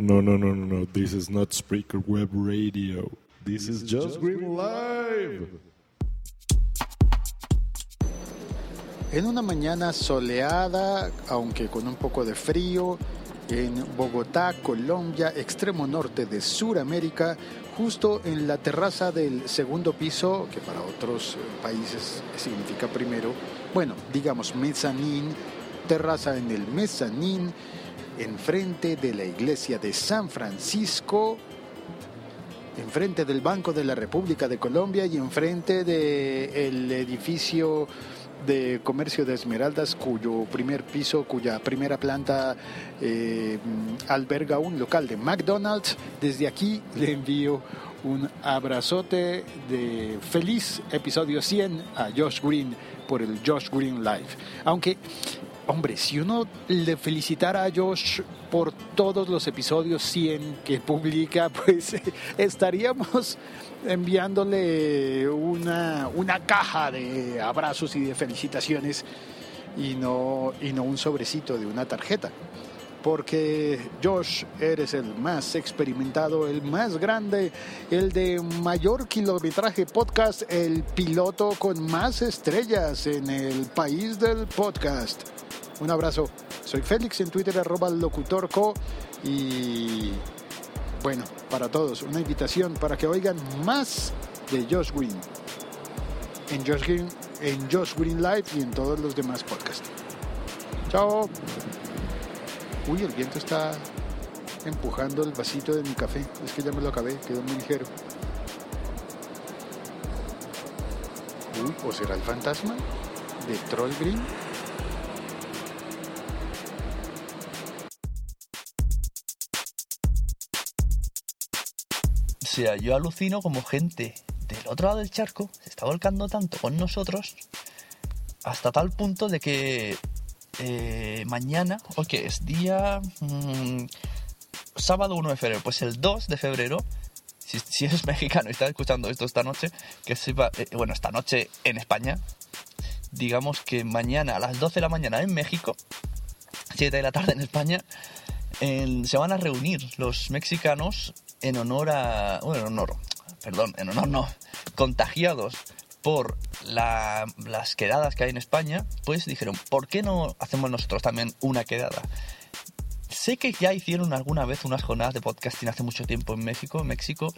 No, no, no, no, no. This is not Spreaker Web Radio. This is Just Green Live. En una mañana soleada, aunque con un poco de frío, en Bogotá, Colombia, extremo norte de Sudamérica, justo en la terraza del segundo piso, que para otros países significa primero, bueno, digamos mezanín, terraza en el mezanín, enfrente de la iglesia de San Francisco, enfrente del Banco de la República de Colombia y enfrente del edificio de comercio de Esmeraldas, cuyo primer piso, cuya primera planta eh, alberga un local de McDonald's. Desde aquí le envío un abrazote de feliz episodio 100 a Josh Green por el Josh Green Live. Aunque, hombre, si uno le felicitara a Josh por todos los episodios 100 que publica, pues estaríamos enviándole una, una caja de abrazos y de felicitaciones y no, y no un sobrecito de una tarjeta. Porque Josh, eres el más experimentado, el más grande, el de mayor kilometraje podcast, el piloto con más estrellas en el país del podcast. Un abrazo. Soy Félix en Twitter, arroba locutorco y bueno, para todos, una invitación para que oigan más de Josh Green en Josh Green, en Josh Green Live y en todos los demás podcasts. Chao. Uy, el viento está empujando el vasito de mi café. Es que ya me lo acabé, quedó muy ligero. Uy, ¿o será el fantasma de Troll Green? Sea, yo alucino como gente del otro lado del charco se está volcando tanto con nosotros hasta tal punto de que eh, mañana, o que es día mm, sábado 1 de febrero, pues el 2 de febrero, si, si eres mexicano y estás escuchando esto esta noche, que sepa, eh, bueno, esta noche en España, digamos que mañana a las 12 de la mañana en México, 7 de la tarde en España, se van a reunir los mexicanos en honor a. Bueno, en honor. Perdón, en honor no. Contagiados por la- las quedadas que hay en España, pues dijeron, ¿por qué no hacemos nosotros también una quedada? Sé que ya hicieron alguna vez unas jornadas de podcasting hace mucho tiempo en México, México,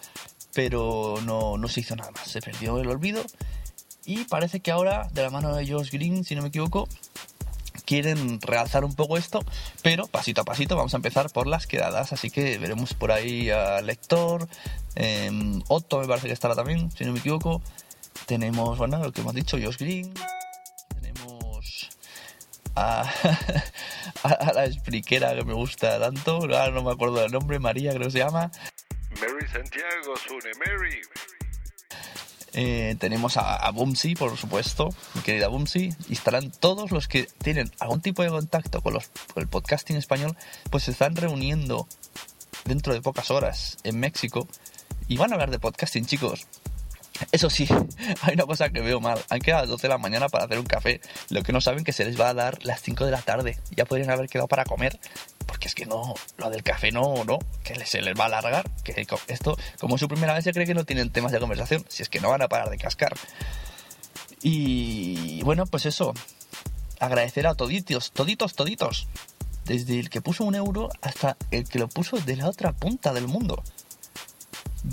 pero no, no se hizo nada más. Se perdió el olvido. Y parece que ahora, de la mano de Josh Green, si no me equivoco, quieren realzar un poco esto, pero pasito a pasito vamos a empezar por las quedadas, así que veremos por ahí a Lector, eh, Otto me parece que estará también, si no me equivoco, tenemos, bueno, lo que hemos dicho, Josh Green, tenemos a, la expliquera que me gusta tanto, no me acuerdo del nombre, María creo que se llama, Mary Santiago, Sune Mary. Eh, tenemos a, a por supuesto, mi querida Bumsy, y estarán todos los que tienen algún tipo de contacto con, los, el podcasting español, pues se están reuniendo dentro de pocas horas en México y van a hablar de podcasting, chicos. Eso sí, hay una cosa que veo mal. Han quedado a las 12 de la mañana para hacer un café. Lo que no saben que se les va a dar las 5 de la tarde. Ya podrían haber quedado para comer. Porque es que no, lo del café no, no, que se les va a alargar. Que esto, como es su primera vez, se cree que no tienen temas de conversación. Si es que no van a parar de cascar. Y bueno, pues eso. Agradecer a toditos, toditos, toditos. Desde el que puso un euro hasta el que lo puso de la otra punta del mundo.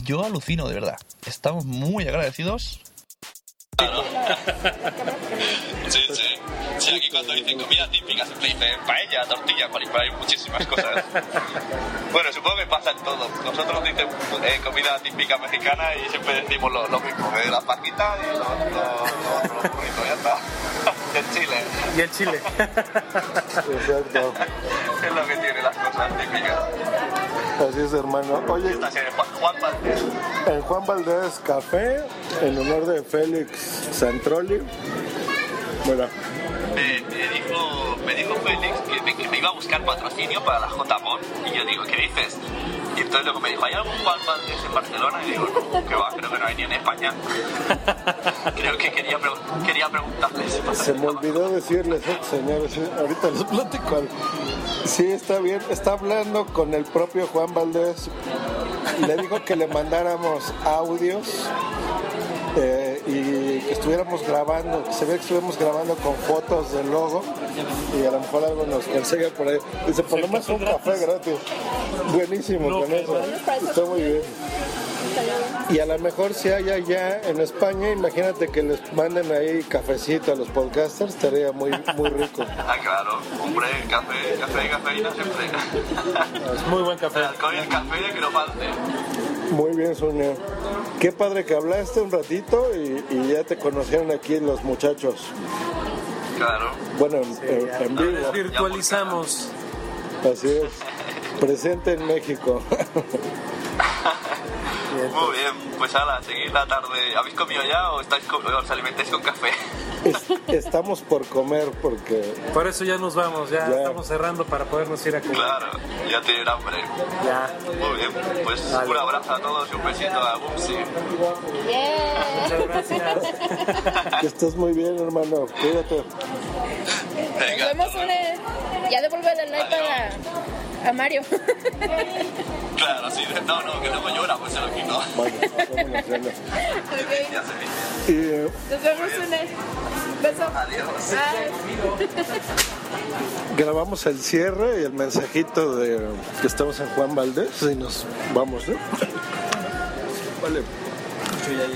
Yo alucino, de verdad. Estamos muy agradecidos. Sí, sí. Sí, aquí cuando dicen comida típica siempre dicen paella, tortilla, palipa, hay muchísimas cosas. bueno, supongo que pasa en todo. Nosotros dicen eh, comida típica mexicana y siempre decimos lo, lo mismo, eh, las fajitas y los lo, lo, lo burritos, ya está. Y el chile, Y el chile. Exacto. es lo que tiene las cosas típicas. Así es, hermano. Oye, Juan, Valdés. en Juan Valdés Café, en honor de Félix Santroli. Bueno, me, me dijo, me dijo Félix que me, que me iba a buscar patrocinio para la JMON y yo digo, ¿qué dices? Y entonces luego me dijo, ¿hay algún Juan Valdés en Barcelona? Y digo, no, que va, creo que no hay ni en España. creo que quería, quería preguntarles. se me olvidó decirles, señores, ahorita les platico algo. Sí, está bien, está hablando con el propio Juan Valdés. Le dijo que le mandáramos audios eh, y que estuviéramos grabando, que se ve que estuviéramos grabando con fotos del logo y a lo mejor algo nos consigue por ahí. Dice, por lo menos un café gratis. Buenísimo con eso. Está muy bien. Y a lo mejor si hay allá en España, imagínate que les manden ahí cafecito a los podcasters, estaría muy, muy rico. Ah, claro, hombre, café, café y cafeína siempre. Es muy buen café. Y el café que no falte. Muy bien, Sonia. Qué padre que hablaste un ratito y, y ya te conocieron aquí los muchachos. Claro. Bueno, en, en- en vivo, virtualizamos. así es. Presente en México. Muy bien, pues ala, seguir la tarde. ¿Habéis comido ya o estáis co- os alimentáis con café? Es- estamos por comer porque Por eso ya nos vamos, ya, Ya. estamos cerrando para podernos ir a comer. Claro, ya tienen hambre. Ya. Muy bien, pues Vale. un abrazo a todos y un besito a Bumsy. Muchas gracias. que estés muy bien, hermano. Cuídate. Nos Venga, vemos una. Ya devuelve el iPad a, a Mario. claro, sí. No, no, que luego llora, pues se lo quito. Vaya, vámonos, ya no. Ok. Ya se ve. Y eh, Nos vemos una. Beso. Adiós. Bye. grabamos el cierre y el mensajito de que estamos en Juan Valdés y nos vamos, ¿no? Vale.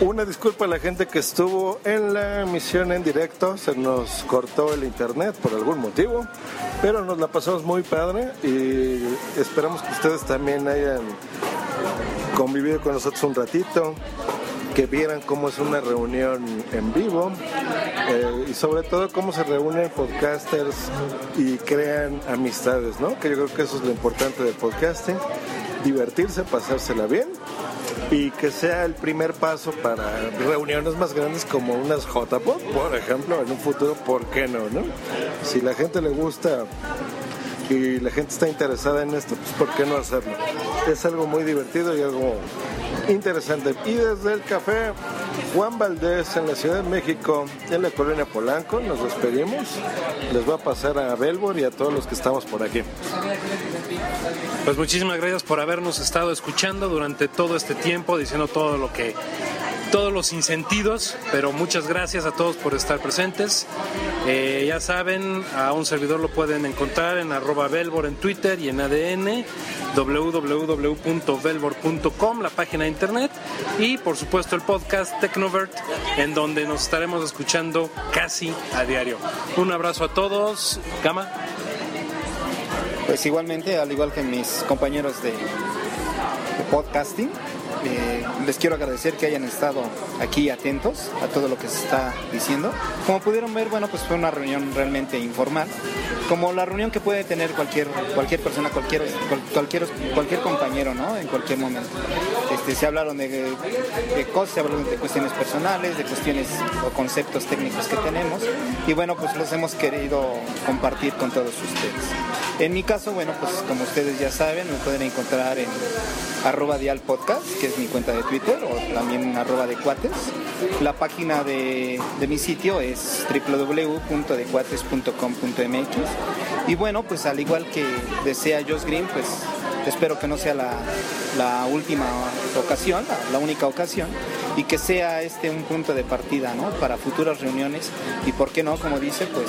Una disculpa a la gente que estuvo en la emisión en directo, se nos cortó el internet por algún motivo, pero nos la pasamos muy padre y esperamos que ustedes también hayan convivido con nosotros un ratito, que vieran cómo es una reunión en vivo eh, y sobre todo cómo se reúnen podcasters y crean amistades, ¿no? Que yo creo que eso es lo importante del podcasting, divertirse, pasársela bien y que sea el primer paso para reuniones más grandes como unas JPod, por ejemplo, en un futuro, ¿por qué no, no? Si la gente le gusta y la gente está interesada en esto, pues ¿por qué no hacerlo? Es algo muy divertido y algo interesante. Y desde el café Juan Valdés en la Ciudad de México, en la colonia Polanco, nos despedimos. Les va a pasar a Belbor y a todos los que estamos por aquí. Pues muchísimas gracias por habernos estado escuchando durante todo este tiempo, diciendo todo lo que, todos los insentidos, pero muchas gracias a todos por estar presentes. Eh, ya saben, a un servidor lo pueden encontrar en arroba Velbor en Twitter y en ADN, www.velbor.com, la página de internet, y por supuesto el podcast Tecnovert, en donde nos estaremos escuchando casi a diario. Un abrazo a todos, Gama. Pues igualmente, al igual que mis compañeros de, podcasting, eh, les quiero agradecer que hayan estado aquí atentos a todo lo que se está diciendo. Como pudieron ver, bueno, pues fue una reunión realmente informal, como la reunión que puede tener cualquier cualquier persona, cualquier cual- cualquier cualquier compañero, ¿no? En cualquier momento. Este, se hablaron de, de cosas, se hablaron de cuestiones personales, de cuestiones o conceptos técnicos que tenemos, y bueno, pues los hemos querido compartir con todos ustedes. En mi caso, bueno, pues como ustedes ya saben, me pueden encontrar en arroba dial podcast, que es mi cuenta de Twitter, o también en arroba de cuates. La página de, mi sitio es www.decuates.com.mx. Y bueno, pues al igual que desea Josh Green, pues espero que no sea la, última ocasión, la única ocasión, y que sea este un punto de partida, ¿no? Para futuras reuniones y por qué no, como dice, pues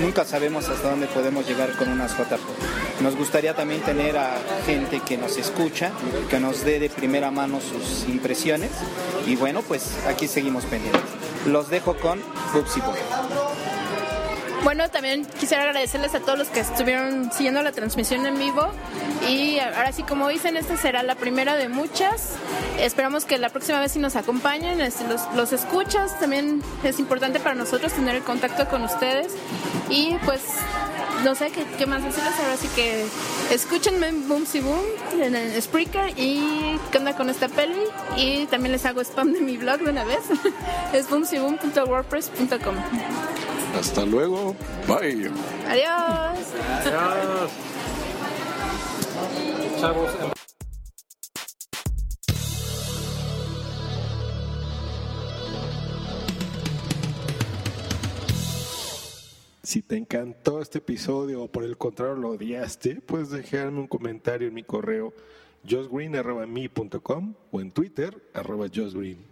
nunca sabemos hasta dónde podemos llegar con unas JPO. Nos gustaría también tener a gente que nos escucha, que nos dé de primera mano sus impresiones y bueno, pues aquí seguimos pendientes. Los dejo con Bubsy Boy. Bueno, también quisiera agradecerles a todos los que estuvieron siguiendo la transmisión en vivo. Y ahora sí, como dicen, esta será la primera de muchas. Esperamos que la próxima vez sí nos acompañen, este, los, los escuchas. También es importante para nosotros tener el contacto con ustedes. Y pues no sé qué, qué más decirles ahora sí que escúchenme en Boom Si Boom en el Spreaker y qué onda con esta peli y también les hago spam de mi blog de una vez es boomsiboom.wordpress.com Hasta luego. Bye. adiós Adiós. Chavos, Si te encantó este episodio o por el contrario lo odiaste, puedes dejarme un comentario en mi correo josgreen.me.com o en Twitter arroba josgreen.